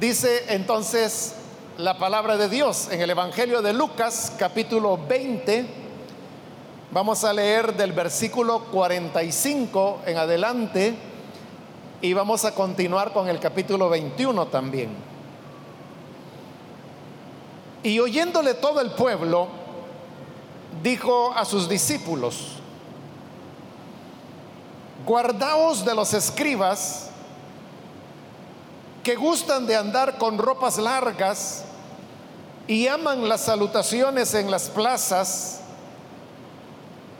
Dice entonces la palabra de Dios en el Evangelio de Lucas capítulo 20. Vamos a leer del versículo 45 en adelante y vamos a continuar con el capítulo 21 también. Y oyéndole todo el pueblo, dijo a sus discípulos, guardaos de los escribas que gustan de andar con ropas largas y aman las salutaciones en las plazas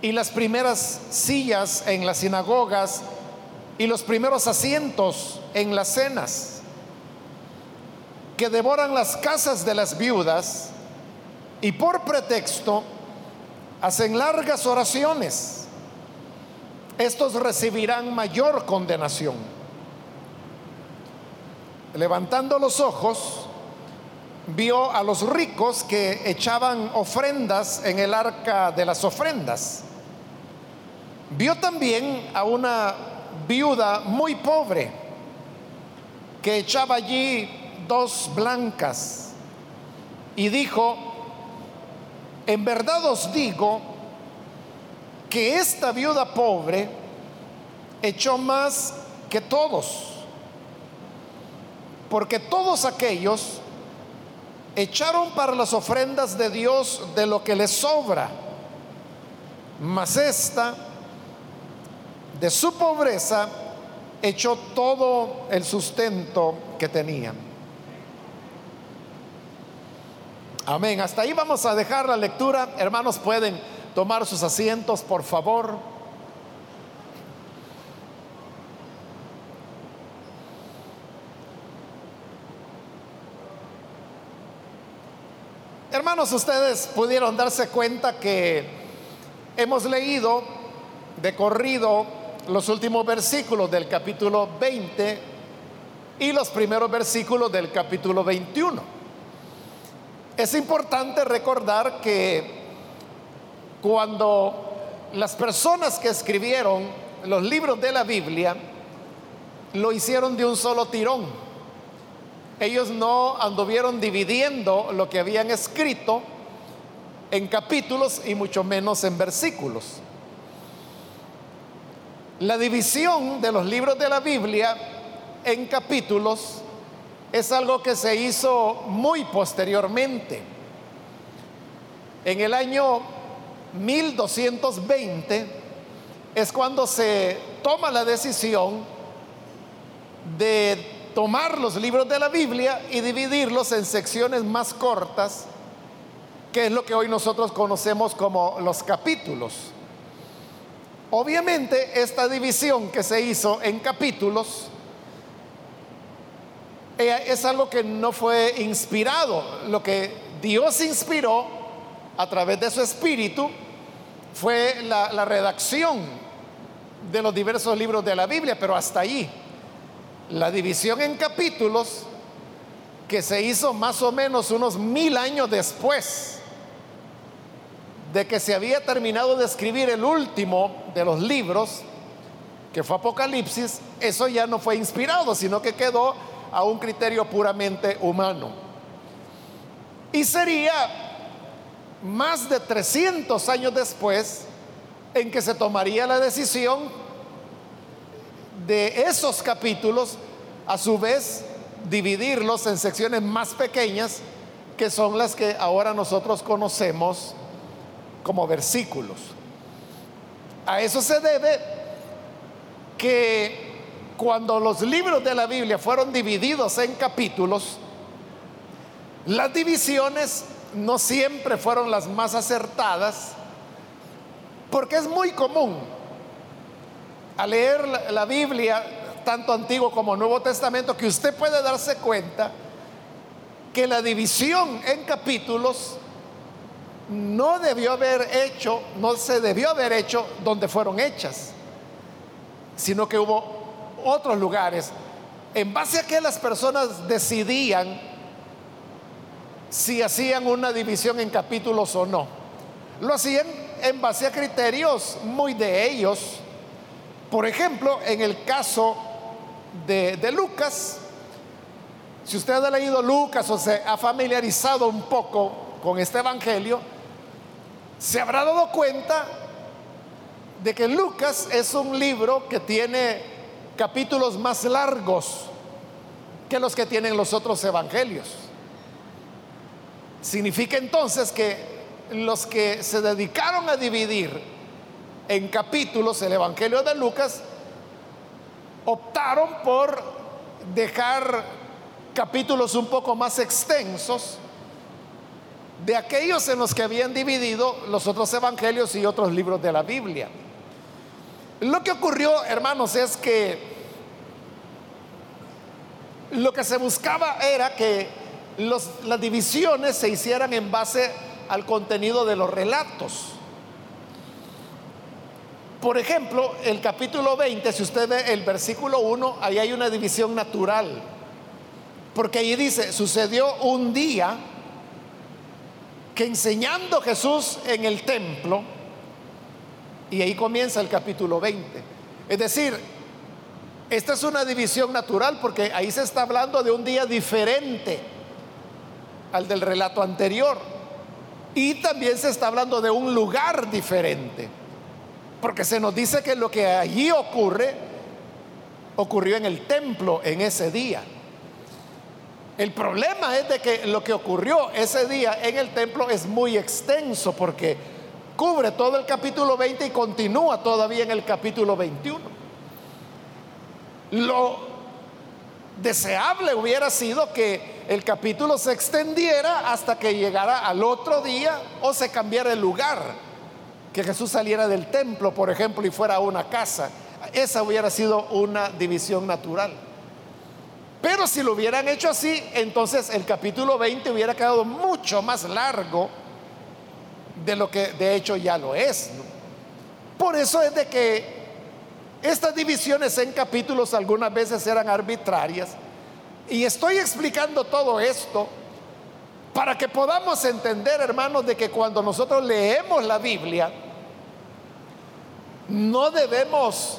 y las primeras sillas en las sinagogas y los primeros asientos en las cenas, que devoran las casas de las viudas y por pretexto hacen largas oraciones. Estos recibirán mayor condenación levantando los ojos, vio a los ricos que echaban ofrendas en el arca de las ofrendas. Vio también a una viuda muy pobre que echaba allí dos blancas y dijo, en verdad os digo que esta viuda pobre echó más que todos porque todos aquellos echaron para las ofrendas de Dios de lo que les sobra, mas esta, de su pobreza, echó todo el sustento que tenían. Amén. Hasta ahí vamos a dejar la lectura. Hermanos, pueden tomar sus asientos, por favor. Ustedes pudieron darse cuenta que hemos leído de corrido los últimos versículos del capítulo 20 y los primeros versículos del capítulo 21. Es importante recordar que cuando las personas que escribieron los libros de la Biblia lo hicieron de un solo tirón, ellos no anduvieron dividiendo lo que habían escrito en capítulos y mucho menos en versículos. La división de los libros de la Biblia en capítulos es algo que se hizo muy posteriormente. En el año 1220 es cuando se toma la decisión de tomar los libros de la Biblia y dividirlos en secciones más cortas, que es lo que hoy nosotros conocemos como los capítulos. Obviamente esta división que se hizo en capítulos eh, es algo que no fue inspirado. Lo que Dios inspiró a través de su espíritu fue la, redacción de los diversos libros de la Biblia, pero hasta ahí. La división en capítulos que se hizo más o menos unos mil años después de que se había terminado de escribir el último de los libros, que fue Apocalipsis, eso ya no fue inspirado, sino que quedó a un criterio puramente humano. Y sería más de 300 años después en que se tomaría la decisión de esos capítulos, a su vez, dividirlos en secciones más pequeñas, que son las que ahora nosotros conocemos como versículos. A eso se debe que cuando los libros de la Biblia fueron divididos en capítulos, las divisiones no siempre fueron las más acertadas, porque es muy común a leer la, Biblia, tanto Antiguo como Nuevo Testamento, que usted puede darse cuenta que la división en capítulos no debió haber hecho, no se debió haber hecho donde fueron hechas, sino que hubo otros lugares en base a que las personas decidían si hacían una división en capítulos o no. Lo hacían en base a criterios muy de ellos, por ejemplo, en el caso de, Lucas, Si usted ha leído Lucas o se ha familiarizado un poco con este Evangelio, se habrá dado cuenta de que Lucas es un libro que tiene capítulos más largos que los que tienen los otros evangelios. Significa entonces que los que se dedicaron a dividir en capítulos el Evangelio de Lucas optaron por dejar capítulos un poco más extensos de aquellos en los que habían dividido los otros evangelios y otros libros de la Biblia. Lo que ocurrió, hermanos, es que lo que se buscaba era que las divisiones se hicieran en base al contenido de los relatos. Por ejemplo, el capítulo 20, si usted ve el versículo 1, ahí hay una división natural. Porque ahí dice, sucedió un día que enseñando Jesús en el templo, y ahí comienza el capítulo 20. Es decir, esta es una división natural porque ahí se está hablando de un día diferente al del relato anterior. Y también se está hablando de un lugar diferente. Porque se nos dice que lo que allí ocurre ocurrió en el templo en ese día. El problema es de que lo que ocurrió ese día en el templo es muy extenso porque cubre todo el capítulo 20 y continúa todavía en el capítulo 21. Lo deseable hubiera sido que el capítulo se extendiera hasta que llegara al otro día o se cambiara el lugar, que Jesús saliera del templo, por ejemplo, y fuera a una casa. Esa hubiera sido una división natural. Pero si lo hubieran hecho así, entonces el capítulo 20 hubiera quedado mucho más largo de lo que de hecho ya lo es. Por eso es de que estas divisiones en capítulos algunas veces eran arbitrarias. Y estoy explicando todo esto para que podamos entender, hermanos, de que cuando nosotros leemos la Biblia, no debemos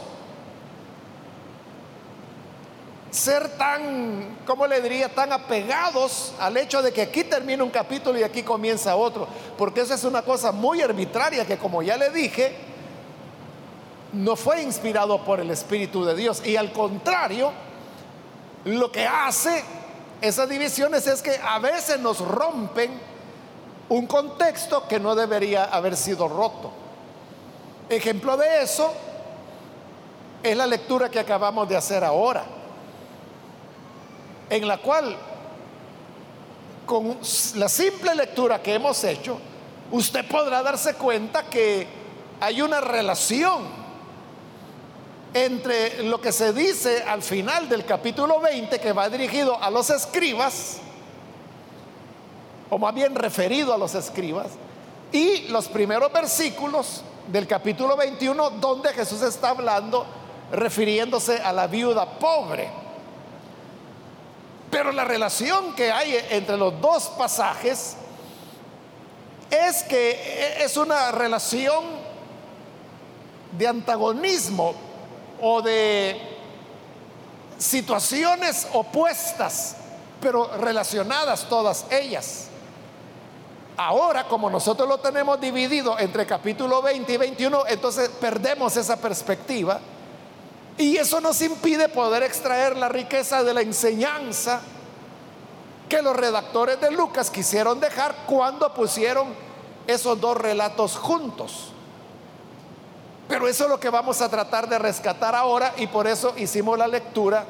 ser tan, ¿cómo le diría?, tan apegados al hecho de que aquí termina un capítulo y aquí comienza otro, porque eso es una cosa muy arbitraria que como ya le dije, no fue inspirado por el Espíritu de Dios y al contrario, lo que hace esas divisiones es que a veces nos rompen un contexto que no debería haber sido roto. Ejemplo de eso es la lectura que acabamos de hacer ahora en la cual con la simple lectura que hemos hecho, usted podrá darse cuenta que hay una relación entre lo que se dice al final del capítulo 20, que va dirigido a los escribas, o más bien referido a los escribas, y los primeros versículos del capítulo 21, donde Jesús está hablando, refiriéndose a la viuda pobre. Pero la relación que hay entre los dos pasajes es que es una relación de antagonismo o de situaciones opuestas, pero relacionadas todas ellas. Ahora, como nosotros lo tenemos dividido entre capítulo 20 y 21, entonces perdemos esa perspectiva y eso nos impide poder extraer la riqueza de la enseñanza que los redactores de Lucas quisieron dejar cuando pusieron esos dos relatos juntos. Pero eso es lo que vamos a tratar de rescatar ahora y por eso hicimos la lectura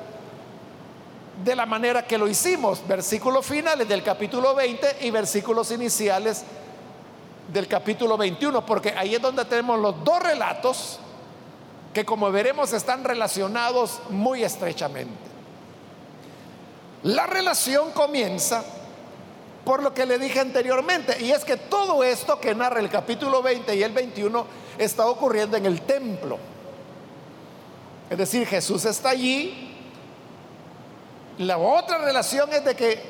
de la manera que lo hicimos, versículos finales del capítulo 20 y versículos iniciales del capítulo 21, porque ahí es donde tenemos los dos relatos que como veremos están relacionados muy estrechamente. La relación comienza por lo que le dije anteriormente, y es que todo esto que narra el capítulo 20 y el 21 está ocurriendo en el templo. Es decir, Jesús está allí. La otra relación es de que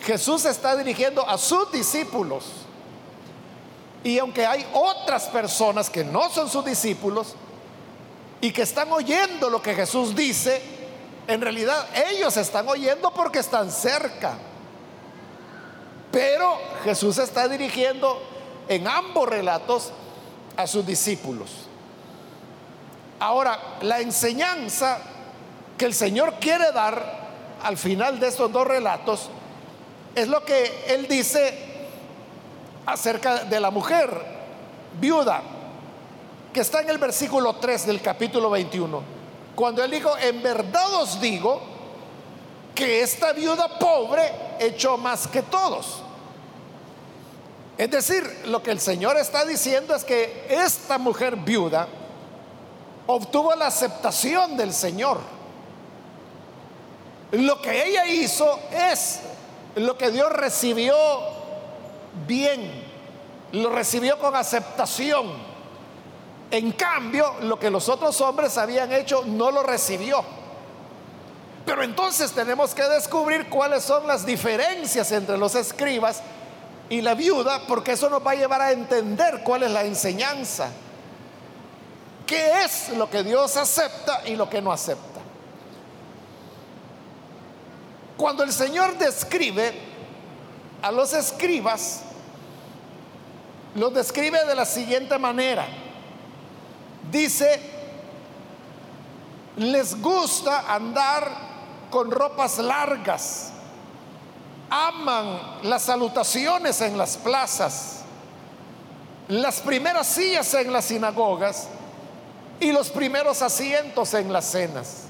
Jesús está dirigiendo a sus discípulos. Y aunque hay otras personas que no son sus discípulos, y que están oyendo lo que Jesús dice, En realidad ellos están oyendo porque están cerca. Pero Jesús está dirigiendo en ambos relatos a sus discípulos. Ahora, la enseñanza que el Señor quiere dar al final de estos dos relatos es lo que Él dice acerca de la mujer viuda, que está en el versículo 3 del capítulo 21. Cuando Él dijo, en verdad os digo que esta viuda pobre echó más que todos. Es decir, lo que el Señor está diciendo es que esta mujer viuda obtuvo la aceptación del Señor. Lo que ella hizo es lo que Dios recibió bien, lo recibió con aceptación. En cambio, lo que los otros hombres habían hecho no lo recibió. Pero entonces tenemos que descubrir cuáles son las diferencias entre los escribas y la viuda, porque eso nos va a llevar a entender cuál es la enseñanza. ¿Qué es lo que Dios acepta y lo que no acepta? Cuando el Señor describe a los escribas, los describe de la siguiente manera. Dice, les gusta andar con ropas largas aman las salutaciones en las plazas, las primeras sillas en las sinagogas y los primeros asientos en las cenas.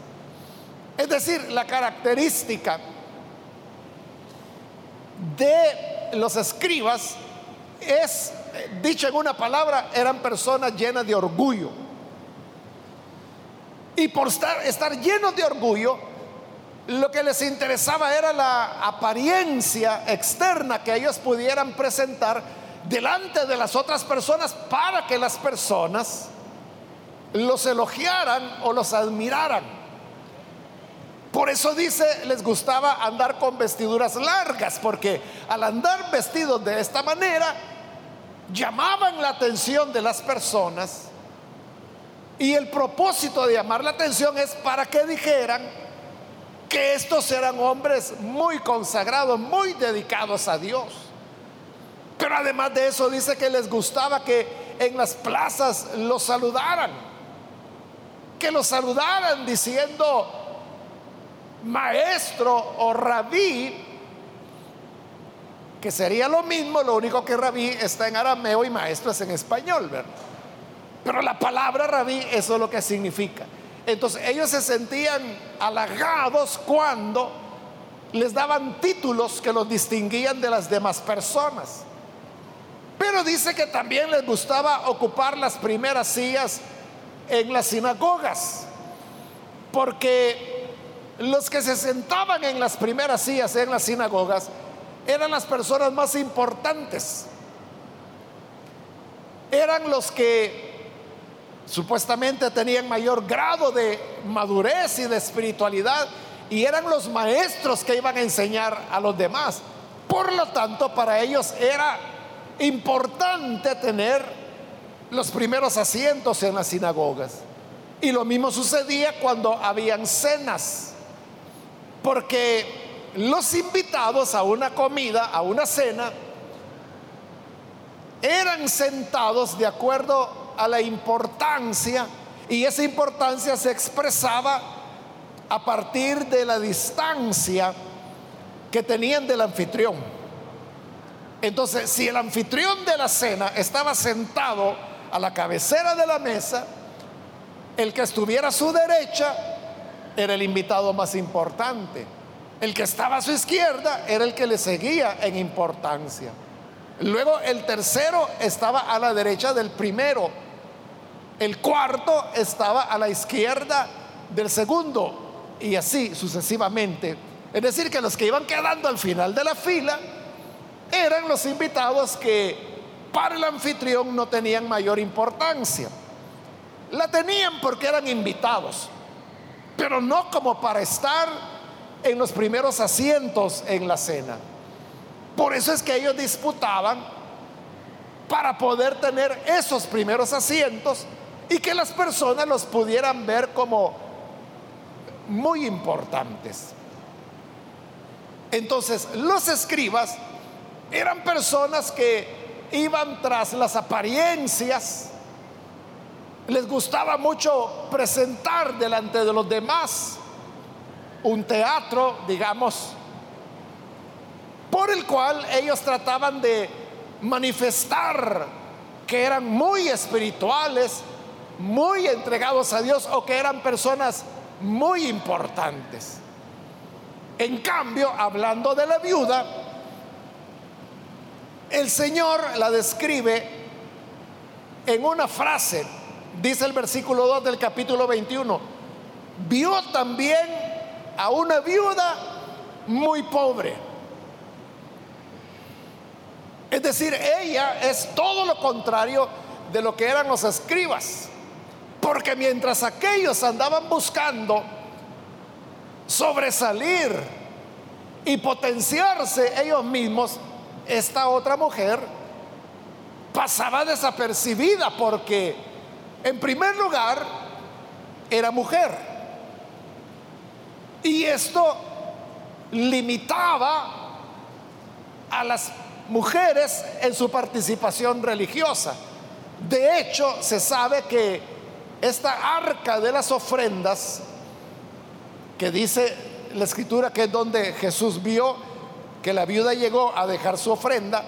Es decir, la característica de los escribas es, dicho en una palabra, eran personas llenas de orgullo. Y por estar, estar llenos de orgullo, lo que les interesaba era la apariencia externa que ellos pudieran presentar delante de las otras personas para que las personas los elogiaran o los admiraran. Por eso dice, les gustaba andar con vestiduras largas, porque al andar vestidos de esta manera, llamaban la atención de las personas. Y el propósito de llamar la atención es para que dijeran, que estos eran hombres muy consagrados, muy dedicados a Dios. Pero además de eso dice que les gustaba que en las plazas los saludaran, que los saludaran diciendo maestro o rabí, que sería lo mismo, lo único que rabí está en arameo y maestro es en español, ¿verdad? Pero la palabra rabí, eso es lo que significa. Entonces ellos se sentían halagados cuando les daban títulos que los distinguían de las demás personas. Pero dice que también les gustaba ocupar las primeras sillas en las sinagogas, porque los que se sentaban en las primeras sillas en las sinagogas eran las personas más importantes, eran los que Supuestamente tenían mayor grado de madurez y de espiritualidad y eran los maestros que iban a enseñar a los demás. Por lo tanto, para ellos era importante tener los primeros asientos en las sinagogas. Y lo mismo sucedía cuando habían cenas, porque los invitados a una comida, a una cena, eran sentados de acuerdo a la importancia y esa importancia se expresaba a partir de la distancia que tenían del anfitrión. Entonces, si el anfitrión de la cena estaba sentado a la cabecera de la mesa, el que estuviera a su derecha era el invitado más importante. El que estaba a su izquierda era el que le seguía en importancia. Luego el tercero estaba a la derecha del primero el cuarto estaba a la izquierda del segundo y así sucesivamente. Es decir, que los que iban quedando al final de la fila eran los invitados que para el anfitrión no tenían mayor importancia. La tenían porque eran invitados, pero no como para estar en los primeros asientos en la cena. Por eso es que ellos disputaban para poder tener esos primeros asientos y que las personas los pudieran ver como muy importantes. Entonces, los escribas eran personas que iban tras las apariencias, les gustaba mucho presentar delante de los demás un teatro, digamos, por el cual ellos trataban de manifestar que eran muy espirituales, muy entregados a Dios o que eran personas muy importantes. En cambio, hablando de la viuda, el Señor la describe en una frase, dice el versículo 2 del capítulo 21, vio también a una viuda muy pobre. Es decir, ella es todo lo contrario de lo que eran los escribas. Porque mientras aquellos andaban buscando sobresalir y potenciarse ellos mismos, esta otra mujer pasaba desapercibida porque, en primer lugar, era mujer. Y esto limitaba a las mujeres en su participación religiosa. De hecho, se sabe que esta arca de las ofrendas, que dice la escritura que es donde Jesús vio que la viuda llegó a dejar su ofrenda,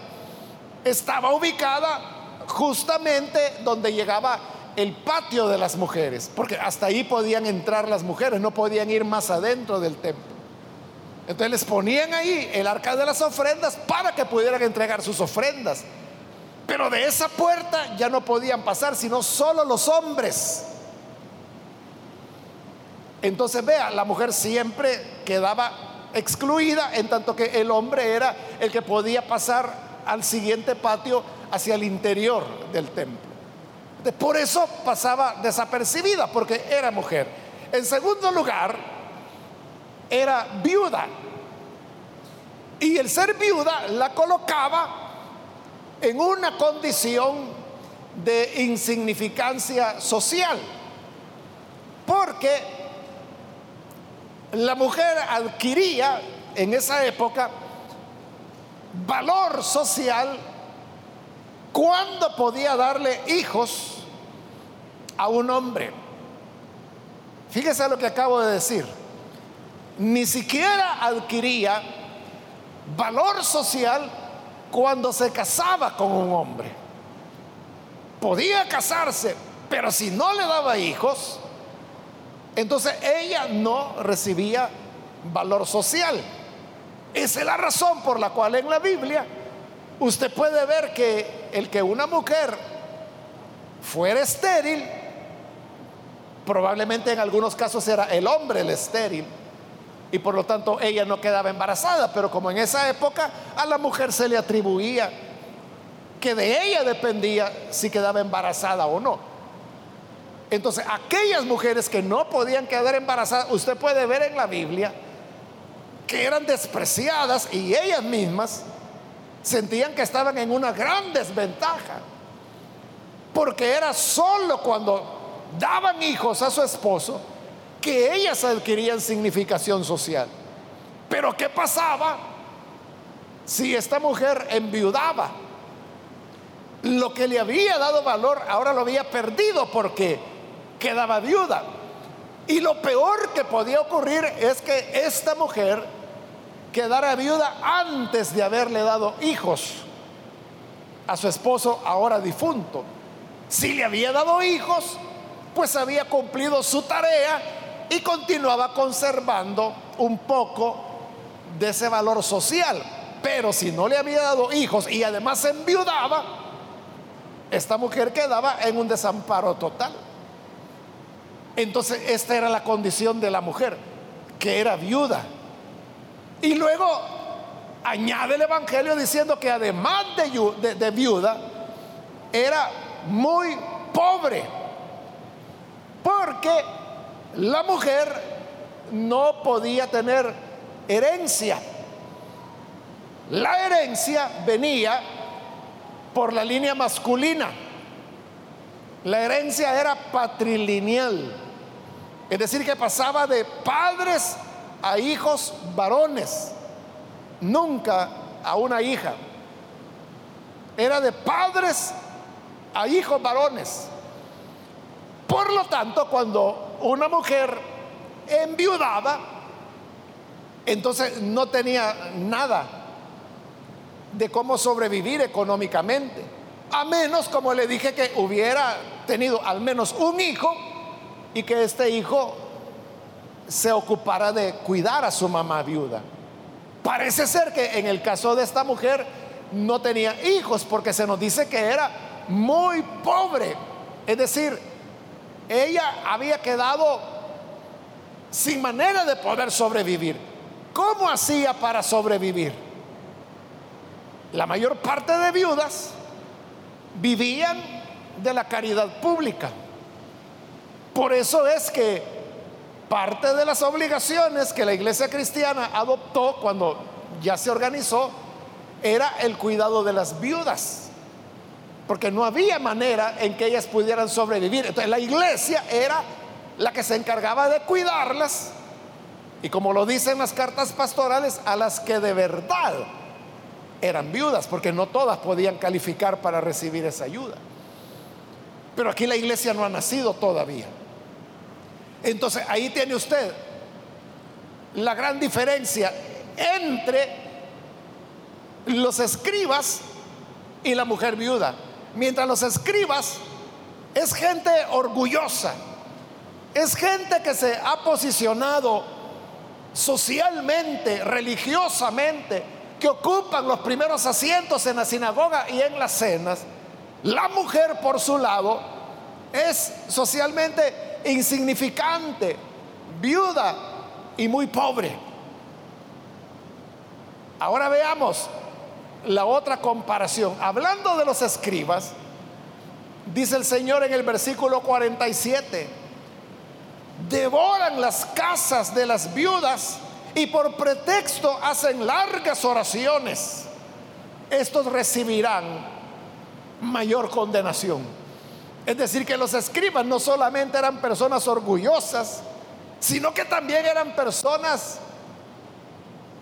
estaba ubicada justamente donde llegaba el patio de las mujeres, porque hasta ahí podían entrar las mujeres, no podían ir más adentro del templo. Entonces les ponían ahí el arca de las ofrendas para que pudieran entregar sus ofrendas. Pero de esa puerta ya no podían pasar, sino solo los hombres. Entonces vea, la mujer siempre quedaba excluida, en tanto que el hombre era el que podía pasar al siguiente patio hacia el interior del templo. Por eso pasaba desapercibida, porque era mujer. En segundo lugar, era viuda. Y el ser viuda la colocaba en una condición de insignificancia social, porque la mujer adquiría en esa época valor social cuando podía darle hijos a un hombre. Fíjese lo que acabo de decir. Ni siquiera adquiría valor social cuando se casaba con un hombre. Podía casarse, pero si no le daba hijos, entonces ella no recibía valor social. Esa es la razón por la cual en la Biblia usted puede ver que el que una mujer fuera estéril, probablemente en algunos casos era el hombre el estéril, y por lo tanto ella no quedaba embarazada, pero como en esa época a la mujer se le atribuía que de ella dependía si quedaba embarazada o no. Entonces, aquellas mujeres que no podían quedar embarazadas, usted puede ver en la Biblia que eran despreciadas y ellas mismas sentían que estaban en una gran desventaja, porque era solo cuando daban hijos a su esposo que ellas adquirían significación social. Pero ¿qué pasaba si esta mujer enviudaba? Lo que le había dado valor ahora lo había perdido porque quedaba viuda. Y lo peor que podía ocurrir es que esta mujer quedara viuda antes de haberle dado hijos a su esposo ahora difunto. Si le había dado hijos, pues había cumplido su tarea y continuaba conservando un poco de ese valor social. Pero si no le había dado hijos y además se enviudaba, esta mujer quedaba en un desamparo total. Entonces esta era la condición de la mujer, que era viuda. Y luego añade el Evangelio diciendo que además de, viuda, era muy pobre. Porque la mujer no podía tener herencia. La herencia venía por la línea masculina. La herencia era patrilineal. Es decir, que pasaba de padres a hijos varones, nunca a una hija. Era de padres a hijos varones. Por lo tanto, cuando una mujer enviudaba, entonces no tenía nada de cómo sobrevivir económicamente. A menos, como le dije, que hubiera tenido al menos un hijo y que este hijo se ocupara de cuidar a su mamá viuda. Parece ser que en el caso de esta mujer no tenía hijos porque se nos dice que era muy pobre. Es decir, ella había quedado sin manera de poder sobrevivir. ¿Cómo hacía para sobrevivir? La mayor parte de viudas vivían de la caridad pública. Por eso es que parte de las obligaciones que la iglesia cristiana adoptó cuando ya se organizó era el cuidado de las viudas, porque no había manera en que ellas pudieran sobrevivir. Entonces la iglesia era la que se encargaba de cuidarlas y como lo dicen las cartas pastorales, a las que de verdad eran viudas, porque no todas podían calificar para recibir esa ayuda. Pero aquí la iglesia no ha nacido todavía. Entonces ahí tiene usted la gran diferencia entre los escribas y la mujer viuda. Mientras los escribas es gente orgullosa, es gente que se ha posicionado socialmente, religiosamente, que ocupan los primeros asientos en la sinagoga y en las cenas. La mujer, por su lado, es socialmente insignificante, viuda y muy pobre. Ahora veamos la otra comparación. Hablando de los escribas, dice el Señor en el versículo 47, devoran las casas de las viudas y por pretexto hacen largas oraciones. Estos recibirán mayor condenación. Es decir, que los escribas no solamente eran personas orgullosas, sino que también eran personas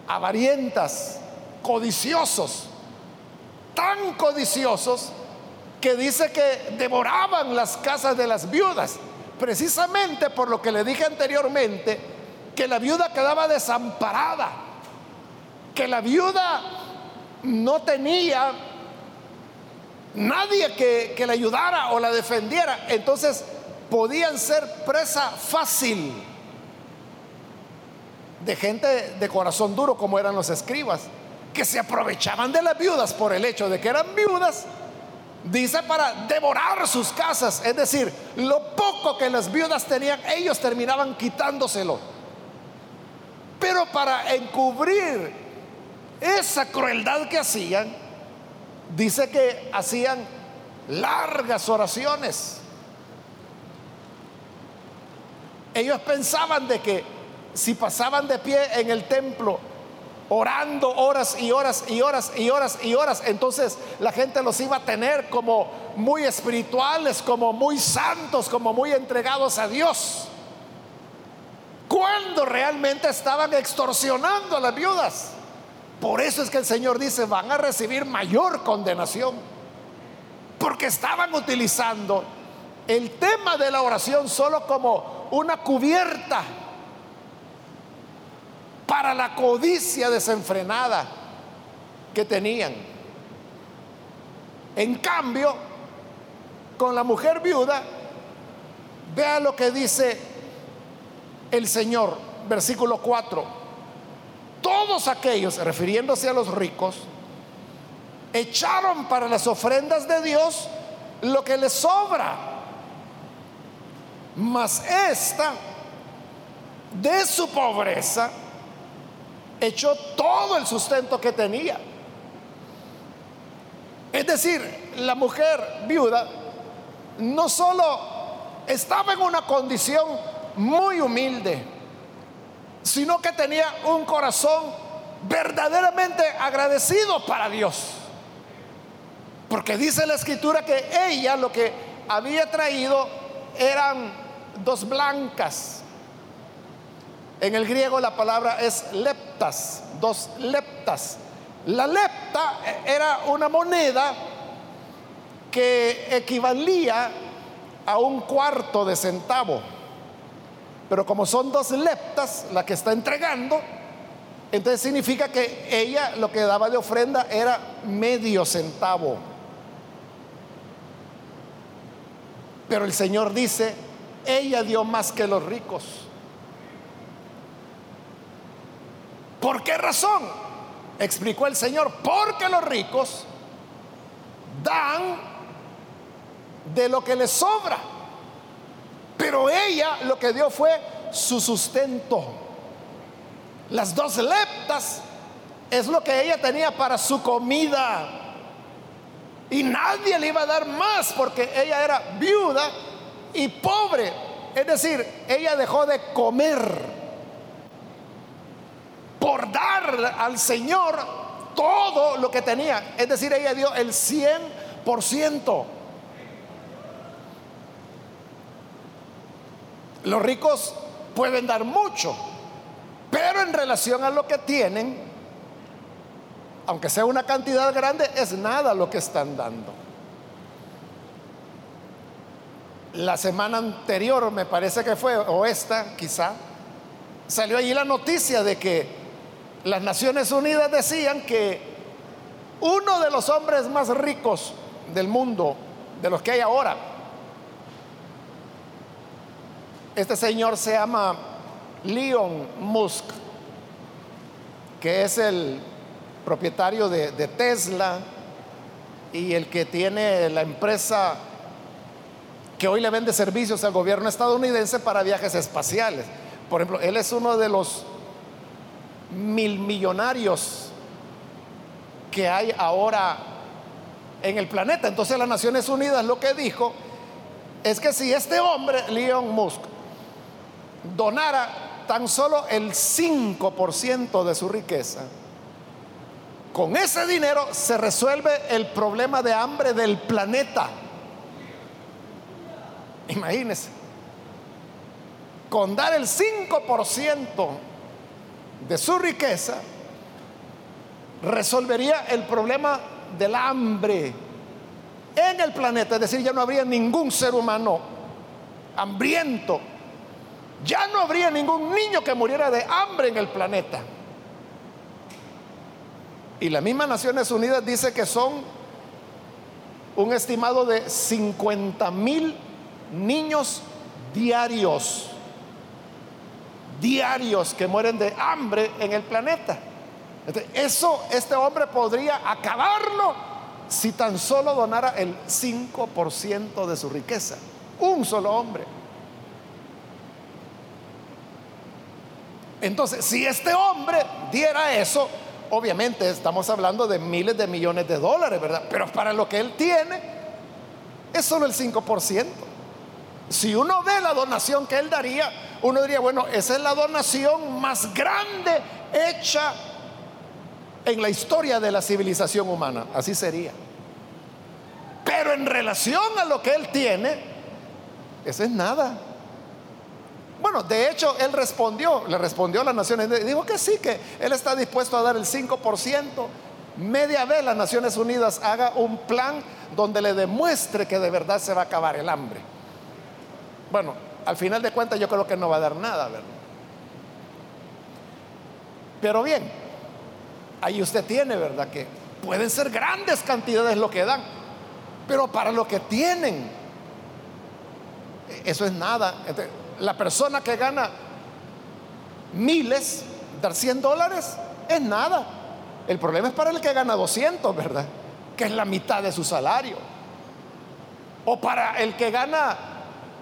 avarientas, codiciosos tan codiciosos que dice que devoraban las casas de las viudas, precisamente por lo que le dije anteriormente, que la viuda quedaba desamparada, que la viuda no tenía nadie que, que la ayudara o la defendiera, entonces podían ser presa fácil de gente de corazón duro como eran los escribas que se aprovechaban de las viudas por el hecho de que eran viudas, dice para devorar sus casas, es decir, lo poco que las viudas tenían, ellos terminaban quitándoselo. Pero para encubrir esa crueldad que hacían, dice que hacían largas oraciones. Ellos pensaban de que si pasaban de pie en el templo orando horas y horas y horas y horas y horas. Entonces la gente los iba a tener como muy espirituales, como muy santos, como muy entregados a Dios. Cuando realmente estaban extorsionando a las viudas. Por eso es que el Señor dice, van a recibir mayor condenación. Porque estaban utilizando el tema de la oración solo como una cubierta para la codicia desenfrenada que tenían. En cambio, con la mujer viuda, vea lo que dice el Señor, versículo 4. Todos aquellos, refiriéndose a los ricos, echaron para las ofrendas de Dios lo que les sobra. Mas esta, de su pobreza, echó todo el sustento que tenía. Es decir, la mujer viuda no solo estaba en una condición muy humilde, sino que tenía un corazón verdaderamente agradecido para Dios. Porque dice la escritura que ella lo que había traído eran dos blancas En el griego la palabra es leptas, dos leptas. La lepta era una moneda que equivalía a un cuarto de centavo. Pero como son dos leptas la que está entregando, entonces significa que ella lo que daba de ofrenda era medio centavo. Pero el Señor dice, ella dio más que los ricos. ¿Por qué razón? Explicó el Señor, porque los ricos dan de lo que les sobra. Pero ella lo que dio fue su sustento. Las dos leptas es lo que ella tenía para su comida. Y nadie le iba a dar más porque ella era viuda y pobre. Es decir, ella dejó de comer por dar al Señor todo lo que tenía. Es decir, ella dio el 100%. Los ricos pueden dar mucho, pero en relación a lo que tienen, aunque sea una cantidad grande, es nada lo que están dando. La semana anterior, me parece que fue, o esta quizá, salió allí la noticia de que las Naciones Unidas decían que uno de los hombres más ricos del mundo, de los que hay ahora, este señor se llama Leon Musk, que es el propietario de, Tesla y el que tiene la empresa que hoy le vende servicios al gobierno estadounidense para viajes espaciales. Por ejemplo, él es uno de los mil millonarios que hay ahora en el planeta. Entonces las Naciones Unidas lo que dijo es que si este hombre, Leon Musk, donara tan solo el 5% de su riqueza, con ese dinero se resuelve el problema de hambre del planeta. Imagínense, con dar el 5% de su riqueza, resolvería el problema del hambre en el planeta. Es decir, ya no habría ningún ser humano hambriento ya no habría ningún niño que muriera de hambre en el planeta. Y la misma Naciones Unidas dice que son un estimado de 50 mil niños diarios, diarios que mueren de hambre en el planeta. eso este hombre podría acabarlo si tan solo donara el 5% de su riqueza. Un solo hombre. Entonces, si este hombre diera eso, obviamente estamos hablando de miles de millones de dólares, ¿verdad? Pero para lo que él tiene, es solo el 5%. Si uno ve la donación que él daría, uno diría, bueno, esa es la donación más grande hecha en la historia de la civilización humana. Así sería. Pero en relación a lo que él tiene, eso es nada. Bueno, de hecho, él respondió, le respondió a las Naciones Unidas, dijo que sí, que él está dispuesto a dar el 5%. Media vez las Naciones Unidas haga un plan donde le demuestre que de verdad se va a acabar el hambre. Bueno, al final de cuentas yo creo que no va a dar nada, ¿verdad? Pero bien, ahí usted tiene, ¿verdad? Que pueden ser grandes cantidades lo que dan, pero para lo que tienen, eso es nada la persona que gana miles, dar 100 dólares, es nada. El problema es para el que gana 200, ¿verdad? Que es la mitad de su salario. O para el que gana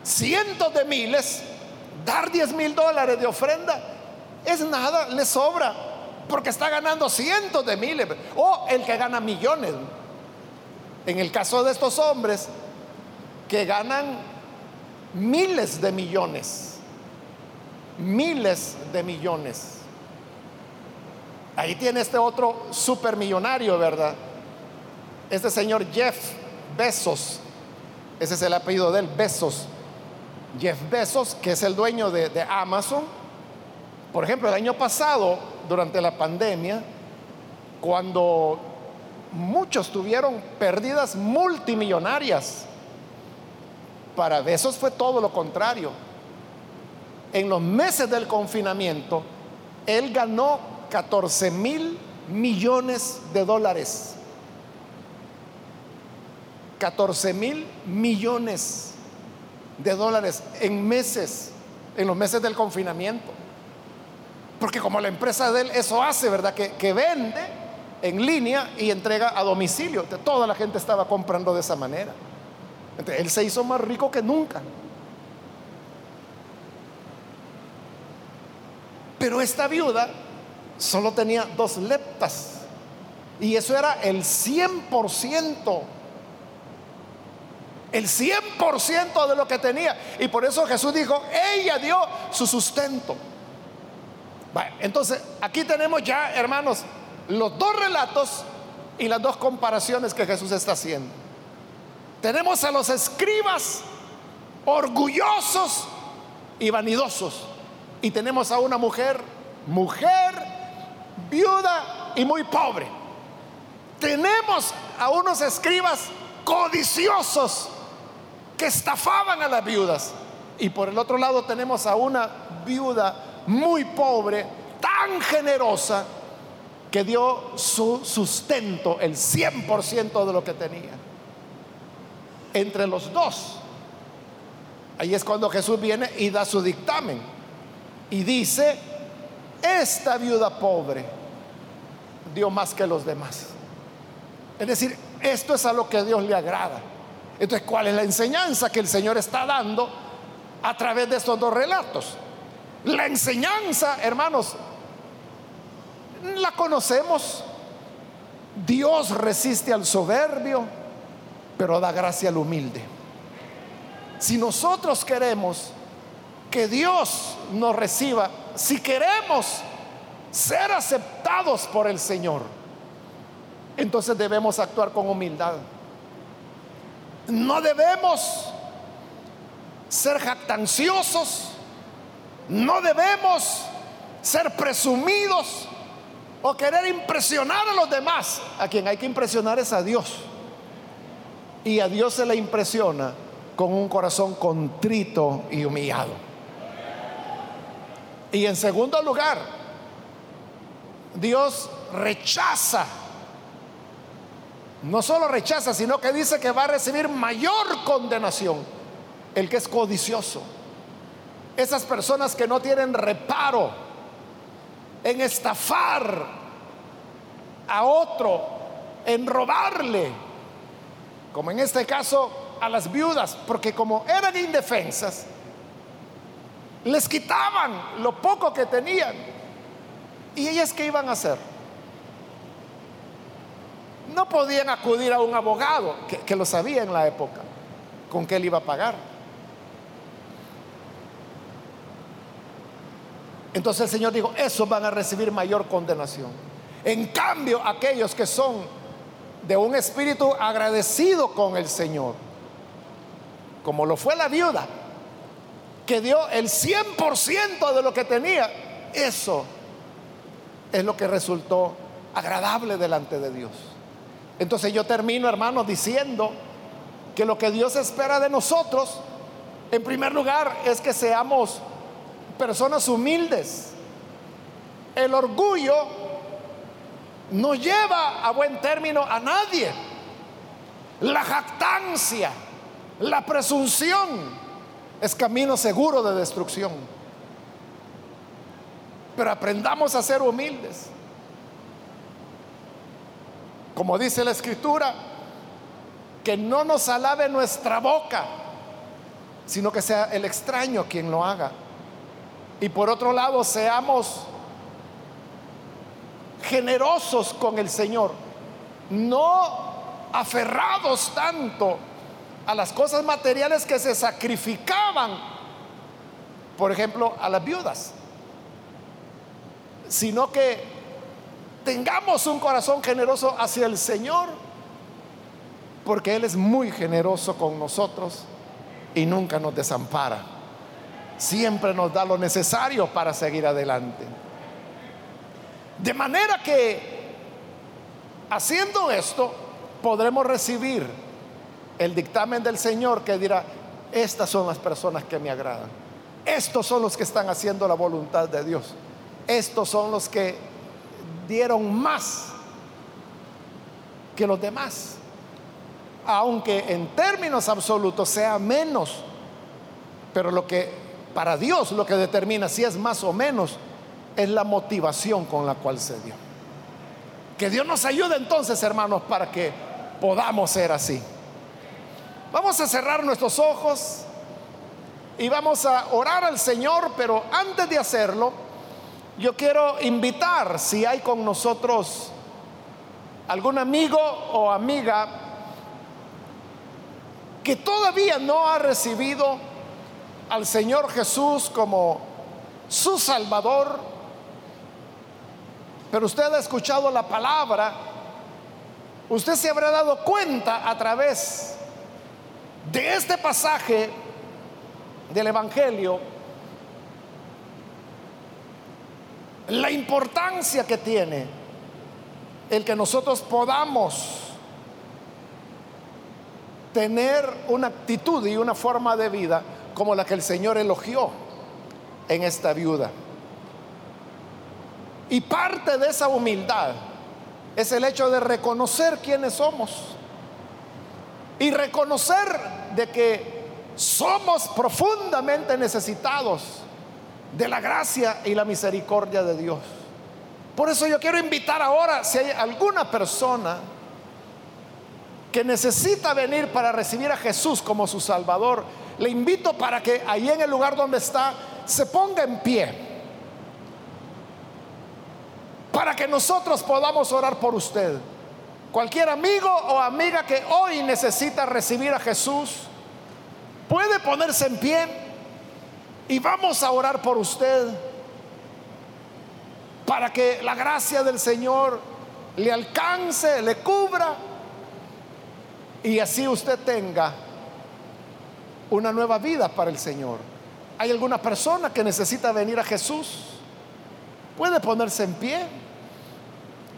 cientos de miles, dar 10 mil dólares de ofrenda es nada, le sobra, porque está ganando cientos de miles. O el que gana millones. En el caso de estos hombres que ganan miles de millones, miles de millones. Ahí tiene este otro supermillonario, ¿verdad? Este señor Jeff Bezos, ese es el apellido de él, Bezos. Jeff Bezos, que es el dueño de, de Amazon, Por ejemplo, el año pasado, durante la pandemia, cuando muchos tuvieron pérdidas multimillonarias, para Besos fue todo lo contrario. En los meses del confinamiento, él ganó 14 mil millones de dólares. 14 mil millones de dólares en meses, en los meses del confinamiento. Porque como la empresa de él eso hace, ¿verdad? Que, vende en línea y entrega a domicilio. Toda la gente estaba comprando de esa manera. Él se hizo más rico que nunca. Pero esta viuda solo tenía dos leptas. Y eso era el 100%. El 100% de lo que tenía. Y por eso Jesús dijo, ella dio su sustento. entonces, aquí tenemos ya, hermanos, los dos relatos y las dos comparaciones que Jesús está haciendo. Tenemos a los escribas orgullosos y vanidosos. Y tenemos a una mujer, mujer, viuda y muy pobre. Tenemos a unos escribas codiciosos que estafaban a las viudas. Y por el otro lado tenemos a una viuda muy pobre, tan generosa, que dio su sustento, el 100% de lo que tenía. Entre los dos. Ahí es cuando Jesús viene y da su dictamen. Y dice, esta viuda pobre dio más que los demás. Es decir, esto es a lo que Dios le agrada. Entonces, ¿cuál es la enseñanza que el Señor está dando a través de estos dos relatos? La enseñanza, hermanos, la conocemos. Dios resiste al soberbio, pero da gracia al humilde. Si nosotros queremos que Dios nos reciba, si queremos ser aceptados por el Señor, entonces debemos actuar con humildad. No debemos ser jactanciosos, no debemos ser presumidos o querer impresionar a los demás. A quien hay que impresionar es a Dios. Y a Dios se le impresiona con un corazón contrito y humillado. Y en segundo lugar, Dios rechaza, no solo rechaza, sino que dice que va a recibir mayor condenación el que es codicioso. Esas personas que no tienen reparo en estafar a otro, en robarle, como en este caso a las viudas, porque como eran indefensas, les quitaban lo poco que tenían. ¿Y ellas qué iban a hacer? No podían acudir a un abogado, que, lo sabía en la época, con qué él iba a pagar. Entonces el Señor dijo, esos van a recibir mayor condenación. En cambio, aquellos que son de un espíritu agradecido con el Señor, como lo fue la viuda, que dio el 100% de lo que tenía, eso es lo que resultó agradable delante de Dios. Entonces yo termino, hermanos, diciendo que lo que Dios espera de nosotros, en primer lugar, es que seamos personas humildes. El orgullo no lleva a buen término a nadie. La jactancia, la presunción, es camino seguro de destrucción. Pero aprendamos a ser humildes. Como dice la escritura, que no nos alabe nuestra boca, sino que sea el extraño quien lo haga. Y por otro lado, seamos generosos con el Señor, no aferrados tanto a las cosas materiales que se sacrificaban, por ejemplo, a las viudas, sino que tengamos un corazón generoso hacia el Señor, porque Él es muy generoso con nosotros y nunca nos desampara. siempre nos da lo necesario para seguir adelante. De manera que haciendo esto podremos recibir el dictamen del Señor que dirá, estas son las personas que me agradan. Estos son los que están haciendo la voluntad de Dios. Estos son los que dieron más que los demás. Aunque en términos absolutos sea menos. Pero lo que para Dios lo que determina si es más o menos es la motivación con la cual se dio. Que Dios nos ayude entonces, hermanos, para que podamos ser así. Vamos a cerrar nuestros ojos y vamos a orar al Señor, pero antes de hacerlo, yo quiero invitar, si hay con nosotros algún amigo o amiga que todavía no ha recibido al Señor Jesús como su Salvador, pero usted ha escuchado la palabra, usted se habrá dado cuenta a través de este pasaje del Evangelio la importancia que tiene el que nosotros podamos tener una actitud y una forma de vida como la que el Señor elogió en esta viuda. Y parte de esa humildad es el hecho de reconocer quiénes somos y reconocer de que somos profundamente necesitados de la gracia y la misericordia de Dios. Por eso yo quiero invitar ahora, si hay alguna persona que necesita venir para recibir a Jesús como su Salvador, le invito para que ahí en el lugar donde está se ponga en pie. Para que nosotros podamos orar por usted. Cualquier amigo o amiga que hoy necesita recibir a Jesús, puede ponerse en pie y vamos a orar por usted para que la gracia del Señor le alcance, le cubra y así usted tenga una nueva vida para el Señor. ¿Hay alguna persona que necesita venir a Jesús? Puede ponerse en pie.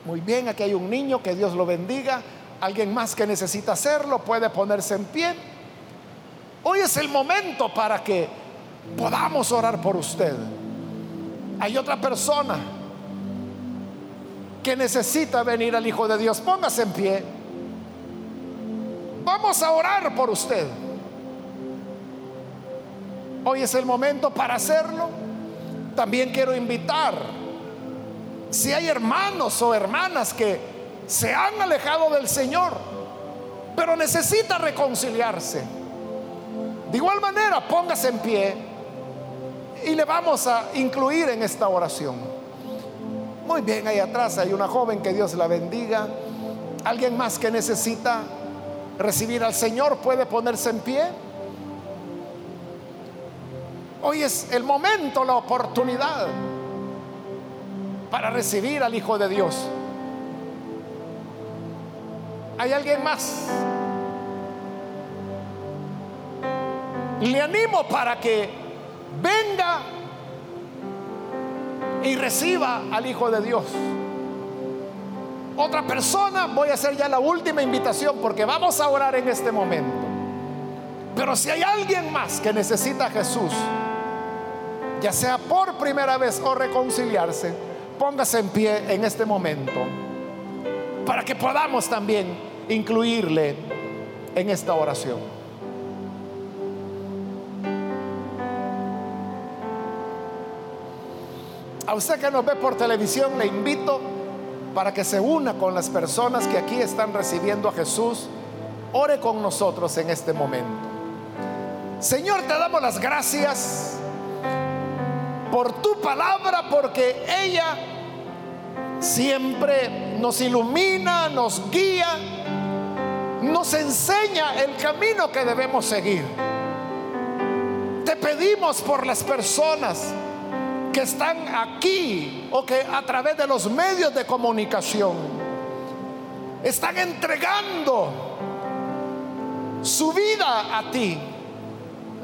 Muy bien, aquí hay un niño, que Dios lo bendiga. Alguien más que necesita hacerlo puede ponerse en pie. Hoy es el momento para que podamos orar por usted. Hay otra persona que necesita venir al Hijo de Dios. Póngase en pie. Vamos a orar por usted. Hoy es el momento para hacerlo. También quiero invitar si hay hermanos o hermanas que se han alejado del Señor, pero necesita reconciliarse. De igual manera, póngase en pie y le vamos a incluir en esta oración. Muy bien, ahí atrás hay una joven que Dios la bendiga. Alguien más que necesita recibir al Señor puede ponerse en pie. Hoy es el momento, la oportunidad para recibir al Hijo de Dios. ¿Hay alguien más? Le animo para que venga y reciba al Hijo de Dios. Otra persona, voy a hacer ya la última invitación porque vamos a orar en este momento. Pero si hay alguien más que necesita a Jesús, ya sea por primera vez o reconciliarse, Póngase en pie en este momento para que podamos también incluirle en esta oración. A usted que nos ve por televisión le invito para que se una con las personas que aquí están recibiendo a Jesús. Ore con nosotros en este momento. Señor, te damos las gracias por tu palabra, porque ella siempre nos ilumina, nos guía, nos enseña el camino que debemos seguir. Te pedimos por las personas que están aquí o que a través de los medios de comunicación están entregando su vida a ti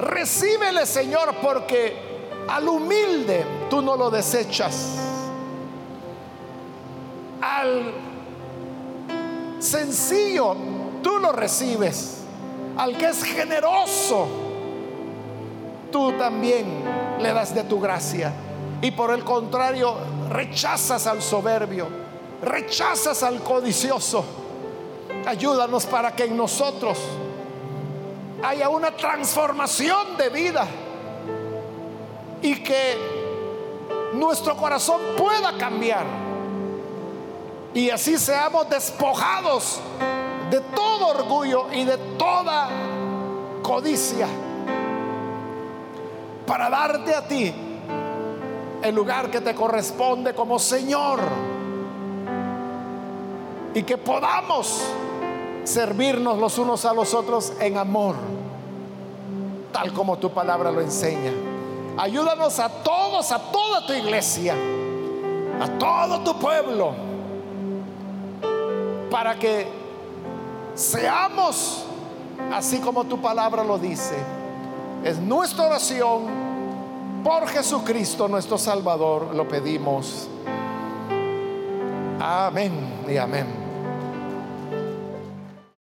Recíbele, Señor, porque al humilde tú no lo desechas. Al sencillo tú lo recibes. Al que es generoso, tú también le das de tu gracia. Y por el contrario, rechazas al soberbio, rechazas al codicioso. Ayúdanos para que en nosotros haya una transformación de vida y que nuestro corazón pueda cambiar y así seamos despojados de todo orgullo y de toda codicia para darte a ti el lugar que te corresponde como Señor y que podamos servirnos los unos a los otros en amor, tal como tu palabra lo enseña. Ayúdanos a todos, a toda tu iglesia, a todo tu pueblo, para que seamos así como tu palabra lo dice. Es nuestra oración por Jesucristo nuestro Salvador, lo pedimos. Amén y amén.